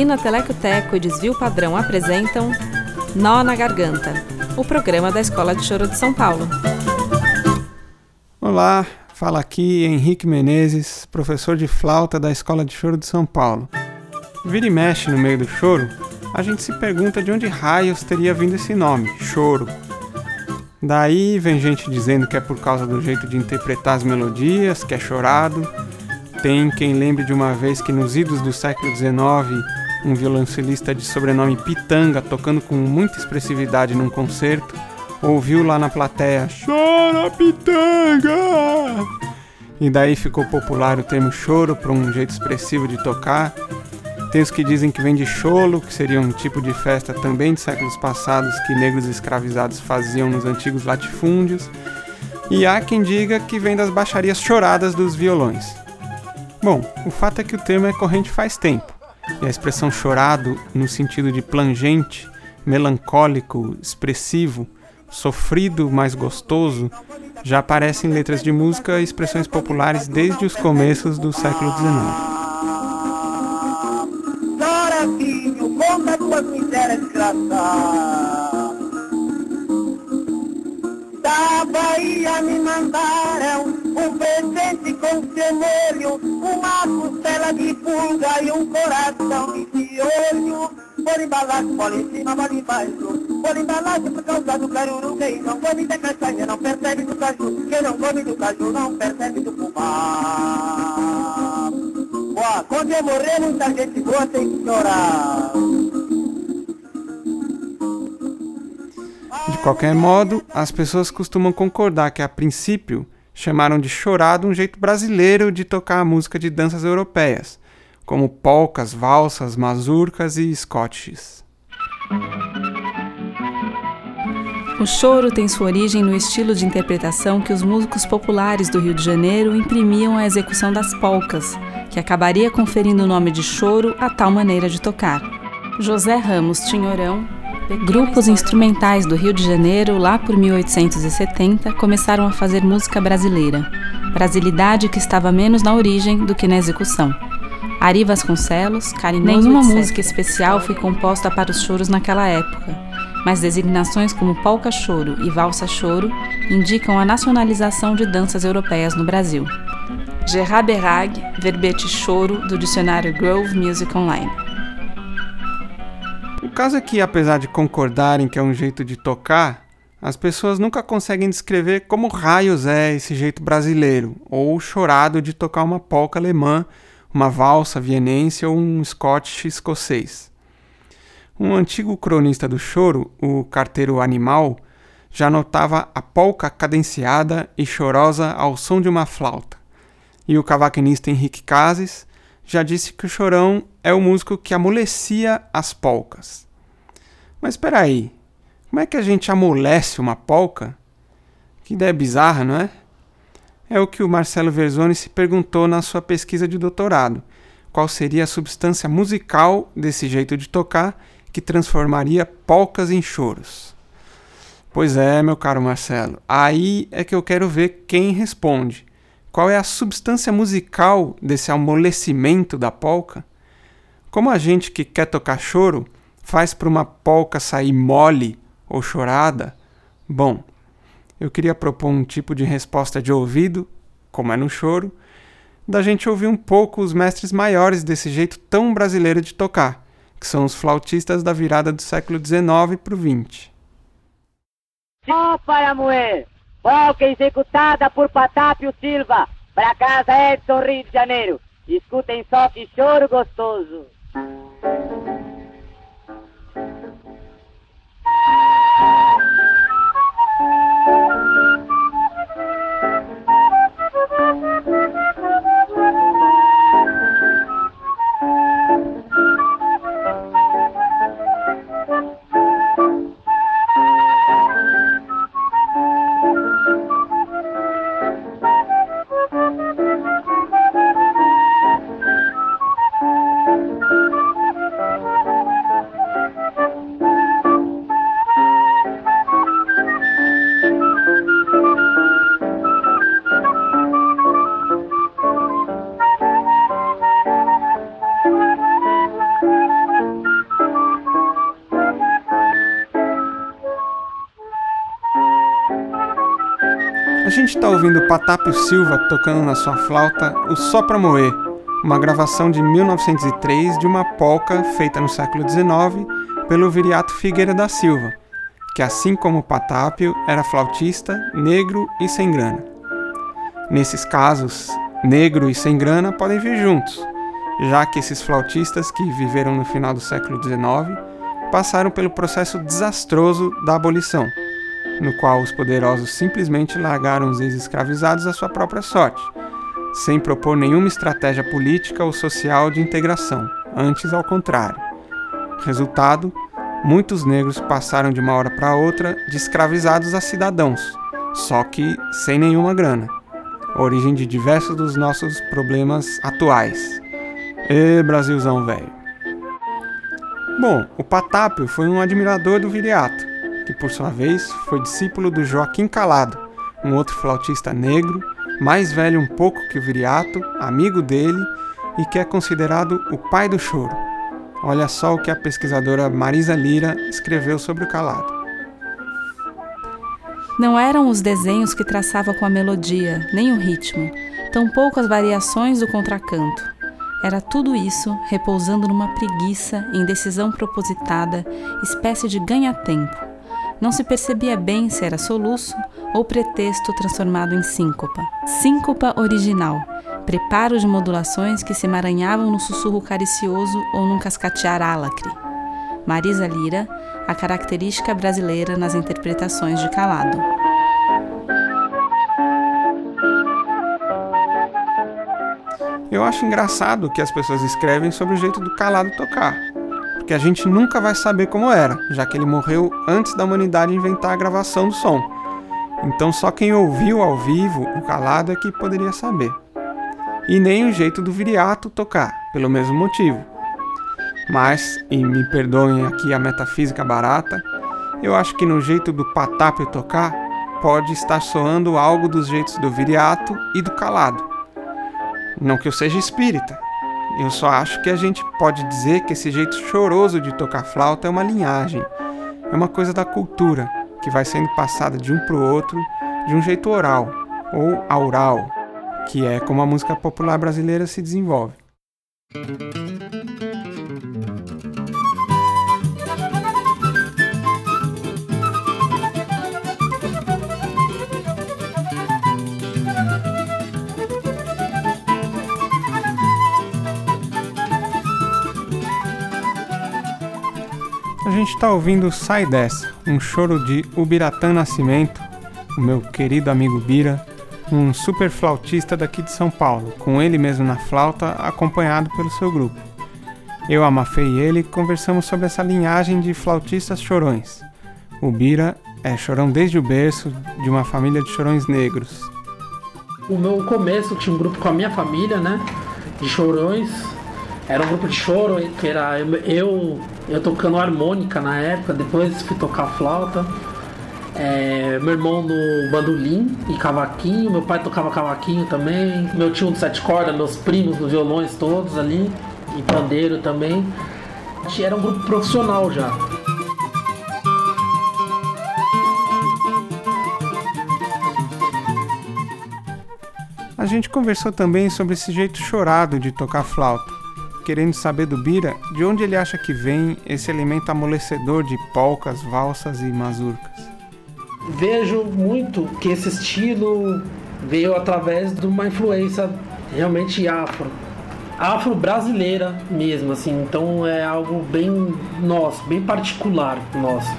Usina Teleco Teco e Desvio Padrão apresentam Nó na Garganta, o programa da Escola de Choro de São Paulo. Olá, fala aqui Henrique Menezes, professor de flauta da Escola de Choro de São Paulo. Vira e mexe no meio do choro, a gente se pergunta de onde raios teria vindo esse nome, choro. Daí vem gente dizendo que é por causa do jeito de interpretar as melodias, que é chorado. Tem quem lembre de uma vez que nos idos do século XIX, um violoncelista de sobrenome Pitanga, tocando com muita expressividade num concerto, ouviu lá na plateia: Chora, Pitanga! E daí ficou popular o termo choro para um jeito expressivo de tocar. Tem os que dizem que vem de cholo, que seria um tipo de festa também de séculos passados que negros escravizados faziam nos antigos latifúndios. E há quem diga que vem das baixarias choradas dos violões. Bom, o fato é que o termo é corrente faz tempo, e a expressão chorado, no sentido de plangente, melancólico, expressivo, sofrido, mais gostoso, já aparece em letras de música e expressões populares desde os começos do século XIX. misérias. Da Bahia me mandaram um presente com cemelho, uma de pulga e um coração de piolho. Por embalagem, bola em cima, bola embaixo. Por embalagem, por causa do caruru, quem não come da castanha não percebe do caju. Quem não come do caju não percebe do fubá. Ó, quando eu morrer, muita gente boa tem que chorar. De qualquer modo, as pessoas costumam concordar que, a princípio, chamaram de chorado um jeito brasileiro de tocar a música de danças europeias, como polcas, valsas, mazurcas e scotches. O choro tem sua origem no estilo de interpretação que os músicos populares do Rio de Janeiro imprimiam à execução das polcas, que acabaria conferindo o nome de choro a tal maneira de tocar. José Ramos Tinhorão Grupos instrumentais do Rio de Janeiro, lá por 1870, começaram a fazer música brasileira, brasilidade que estava menos na origem do que na execução. Ari Vasconcelos, Carinhoso, Nenhuma etc. música especial foi composta para os choros naquela época, mas designações como polca choro e valsa choro indicam a nacionalização de danças europeias no Brasil. Gerard Berag, verbete choro do dicionário Grove Music Online. O caso é que, apesar de concordarem que é um jeito de tocar, as pessoas nunca conseguem descrever como raios é esse jeito brasileiro, ou chorado de tocar uma polca alemã, uma valsa vienense ou um scotch escocês. Um antigo cronista do choro, o carteiro animal, já notava a polca cadenciada e chorosa ao som de uma flauta. E o cavaquinista Henrique Cases já disse que o chorão é o músico que amolecia as polcas. Mas espera aí, como é que a gente amolece uma polca? Que ideia bizarra, não é? É o que o Marcelo Verzoni se perguntou na sua pesquisa de doutorado. Qual seria a substância musical desse jeito de tocar que transformaria polcas em choros? Pois é, meu caro Marcelo, aí é que eu quero ver quem responde. Qual é a substância musical desse amolecimento da polca? Como a gente que quer tocar choro faz para uma polca sair mole ou chorada? Bom, eu queria propor um tipo de resposta de ouvido, como é no choro, da gente ouvir um pouco os mestres maiores desse jeito tão brasileiro de tocar, que são os flautistas da virada do século XIX para o XX. Ó, oh, para moer! Polca executada por Patápio Silva, pra casa Edson, Rio de Janeiro. Escutem só que choro gostoso. Gente está ouvindo Patápio Silva tocando na sua flauta o Só Pra Moer, uma gravação de 1903 de uma polca feita no século XIX pelo Viriato Figueira da Silva, que assim como Patápio era flautista, negro e sem grana. Nesses casos, negro e sem grana podem vir juntos, já que esses flautistas que viveram no final do século XIX passaram pelo processo desastroso da abolição, no qual os poderosos simplesmente largaram os ex-escravizados à sua própria sorte, sem propor nenhuma estratégia política ou social de integração, antes ao contrário. Resultado: muitos negros passaram de uma hora para outra de escravizados a cidadãos, só que sem nenhuma grana. Origem de diversos dos nossos problemas atuais. Ê, Brasilzão velho. Bom, o Patápio foi um admirador do Viriato, que por sua vez foi discípulo do Joaquim Calado, um outro flautista negro, mais velho um pouco que o Viriato, amigo dele e que é considerado o pai do choro. Olha só o que a pesquisadora Marisa Lira escreveu sobre o Calado. Não eram os desenhos que traçava com a melodia, nem o ritmo, tampouco as variações do contracanto. Era tudo isso repousando numa preguiça, indecisão propositada, espécie de ganha-tempo. Não se percebia bem se era soluço ou pretexto transformado em síncopa. Síncopa original, preparo de modulações que se emaranhavam no sussurro caricioso ou num cascatear álacre. Marisa Lira, a característica brasileira nas interpretações de Calado. Eu acho engraçado que as pessoas escrevem sobre o jeito do Calado tocar, porque a gente nunca vai saber como era, já que ele morreu antes da humanidade inventar a gravação do som. Então só quem ouviu ao vivo o Calado é que poderia saber. E nem o jeito do Viriato tocar, pelo mesmo motivo. Mas, e me perdoem aqui a metafísica barata, eu acho que no jeito do Patápio tocar pode estar soando algo dos jeitos do Viriato e do Calado. Não que eu seja espírita, eu só acho que a gente pode dizer que esse jeito choroso de tocar flauta é uma linhagem, é uma coisa da cultura que vai sendo passada de um para o outro de um jeito oral ou aural, que é como a música popular brasileira se desenvolve. Gente está ouvindo Sai Dessa, um choro de Ubiratã Nascimento, o meu querido amigo Bira, um super flautista daqui de São Paulo, com ele mesmo na flauta, acompanhado pelo seu grupo. Eu, a Mafê e ele conversamos sobre essa linhagem de flautistas chorões. O Bira é chorão desde o berço de uma família de chorões negros. O meu começo tinha um grupo com a minha família, né? De chorões. Era um grupo de choro que era eu, eu tocando harmônica na época, depois fui tocar flauta. É, meu irmão no bandolim e cavaquinho, meu pai tocava cavaquinho também, meu tio de sete cordas, meus primos nos violões todos ali, e pandeiro também. Era um grupo profissional já. A gente conversou também sobre esse jeito chorado de tocar flauta, querendo saber do Bira de onde ele acha que vem esse elemento amolecedor de polcas, valsas e mazurcas. Vejo muito que esse estilo veio através de uma influência realmente afro. Afro-brasileira mesmo, assim, então é algo bem nosso, bem particular nosso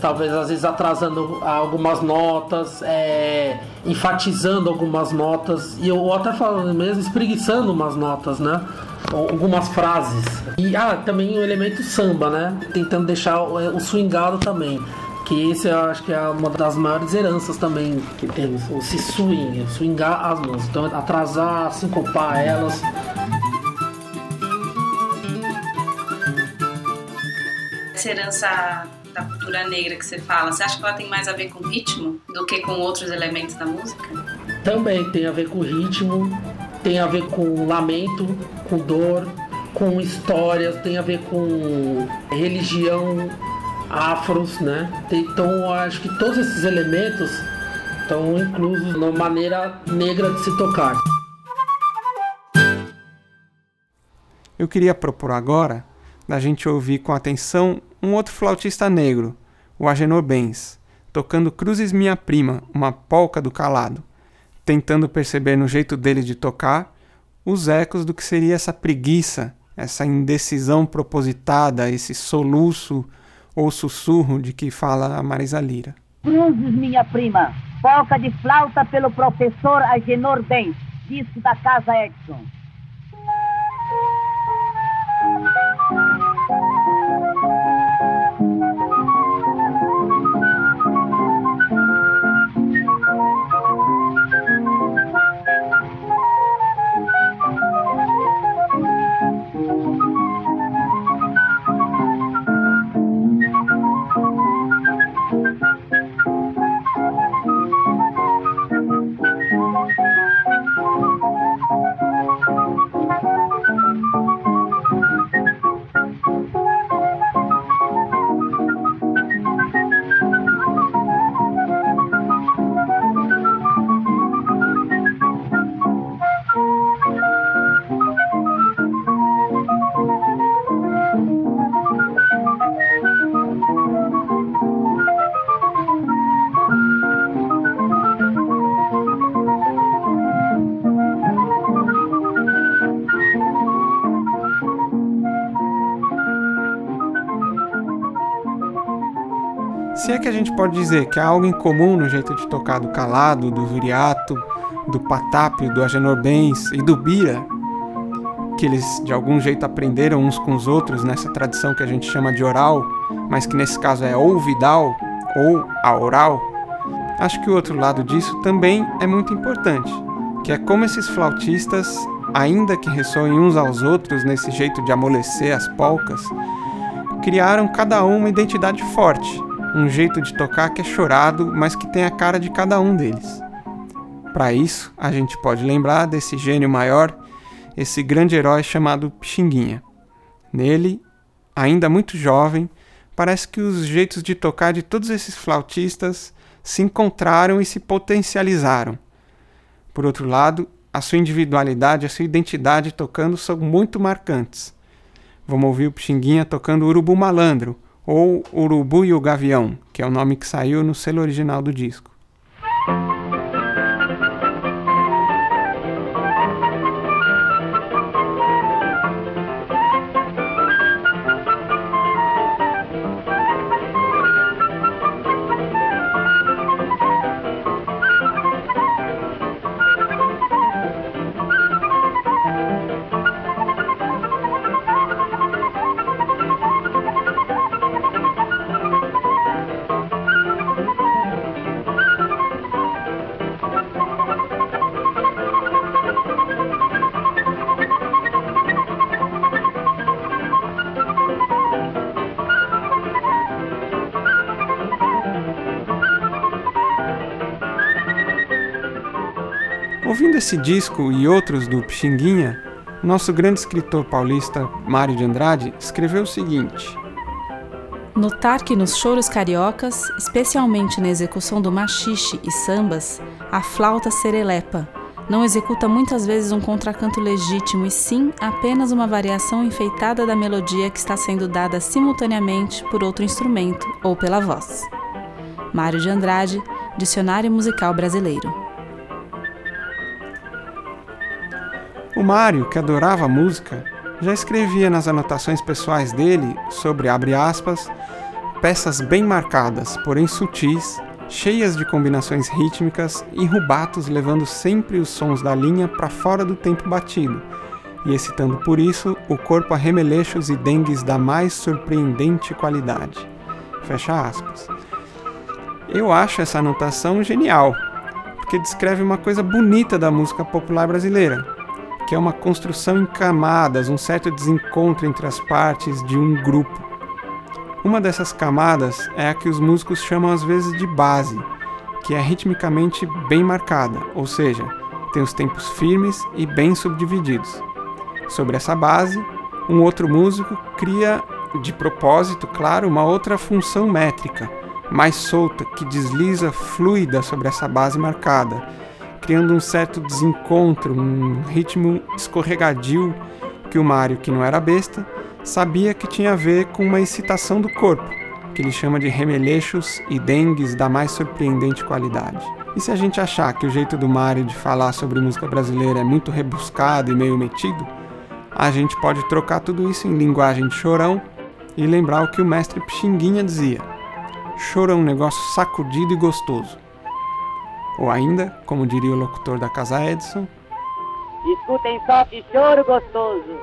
talvez às vezes atrasando algumas notas, é, enfatizando algumas notas, e eu até falando mesmo, espreguiçando umas notas, né? Algumas frases. E ah, também o elemento samba, né? Tentando deixar o, o swingado também. Que esse eu acho que é uma das maiores heranças também que temos. O se swing, swingar as mãos. Então atrasar, sincopar elas. Essa herança da cultura negra que você fala, você acha que ela tem mais a ver com ritmo do que com outros elementos da música? Também tem a ver com ritmo, tem a ver com lamento, com dor, com histórias, tem a ver com religião, afros, né? Então eu acho que todos esses elementos estão inclusos na maneira negra de se tocar. Eu queria propor agora da gente ouvir com atenção um outro flautista negro, o Agenor Benz, tocando Cruzes Minha Prima, uma polca do calado, tentando perceber no jeito dele de tocar os ecos do que seria essa preguiça, essa indecisão propositada, esse soluço ou sussurro de que fala a Marisa Lira. Cruzes, minha prima, polca de flauta pelo professor Agenor Benz, disco da Casa Edson. Que a gente pode dizer que há algo em comum no jeito de tocar do Calado, do Viriato, do Patápio, do Agenor Bens e do Bira, que eles de algum jeito aprenderam uns com os outros nessa tradição que a gente chama de oral, mas que nesse caso é ou vidal ou a oral, acho que o outro lado disso também é muito importante, que é como esses flautistas, ainda que ressoem uns aos outros nesse jeito de amolecer as polcas, criaram cada um uma identidade forte, um jeito de tocar que é chorado, mas que tem a cara de cada um deles. Para isso, a gente pode lembrar desse gênio maior, esse grande herói chamado Pixinguinha. Nele, ainda muito jovem, parece que os jeitos de tocar de todos esses flautistas se encontraram e se potencializaram. Por outro lado, a sua individualidade, a sua identidade tocando são muito marcantes. Vamos ouvir o Pixinguinha tocando Urubu Malandro, ou Urubu e o Gavião, que é o nome que saiu no selo original do disco. Esse disco e outros do Pixinguinha, nosso grande escritor paulista Mário de Andrade escreveu o seguinte: Notar que nos choros cariocas, especialmente na execução do machixe e sambas, a flauta serelepa não executa muitas vezes um contracanto legítimo e sim apenas uma variação enfeitada da melodia que está sendo dada simultaneamente por outro instrumento ou pela voz. Mário de Andrade, Dicionário Musical Brasileiro. O Mário, que adorava música, já escrevia nas anotações pessoais dele sobre, abre aspas, peças bem marcadas, porém sutis, cheias de combinações rítmicas e rubatos levando sempre os sons da linha para fora do tempo batido, e excitando por isso o corpo a remeleixos e dengues da mais surpreendente qualidade. Fecha aspas. Eu acho essa anotação genial, porque descreve uma coisa bonita da música popular brasileira, que é uma construção em camadas, um certo desencontro entre as partes de um grupo. Uma dessas camadas é a que os músicos chamam às vezes de base, que é ritmicamente bem marcada, ou seja, tem os tempos firmes e bem subdivididos. Sobre essa base, um outro músico cria, de propósito, claro, uma outra função métrica, mais solta, que desliza fluida sobre essa base marcada, criando um certo desencontro, um ritmo escorregadio que o Mário, que não era besta, sabia que tinha a ver com uma excitação do corpo, que ele chama de remeleixos e dengues da mais surpreendente qualidade. E se a gente achar que o jeito do Mário de falar sobre música brasileira é muito rebuscado e meio metido, a gente pode trocar tudo isso em linguagem de chorão e lembrar o que o mestre Pixinguinha dizia: choro é um negócio sacudido e gostoso. Ou ainda, como diria o locutor da Casa Edson, escutem só que choro gostoso.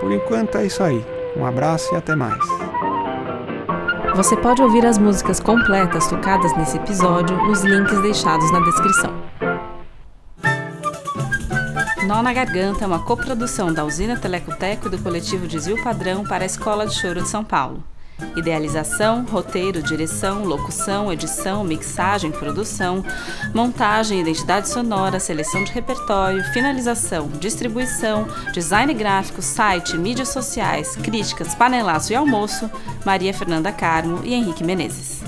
Por enquanto é isso aí. Um abraço e até mais. Você pode ouvir as músicas completas tocadas nesse episódio nos links deixados na descrição. Nó na Garganta é uma coprodução da Usina Telecoteco e do coletivo Desvio Padrão para a Escola de Choro de São Paulo. Idealização, roteiro, direção, locução, edição, mixagem, produção, montagem, identidade sonora, seleção de repertório, finalização, distribuição, design gráfico, site, mídias sociais, críticas, panelaço e almoço, Maria Fernanda Carmo e Henrique Menezes.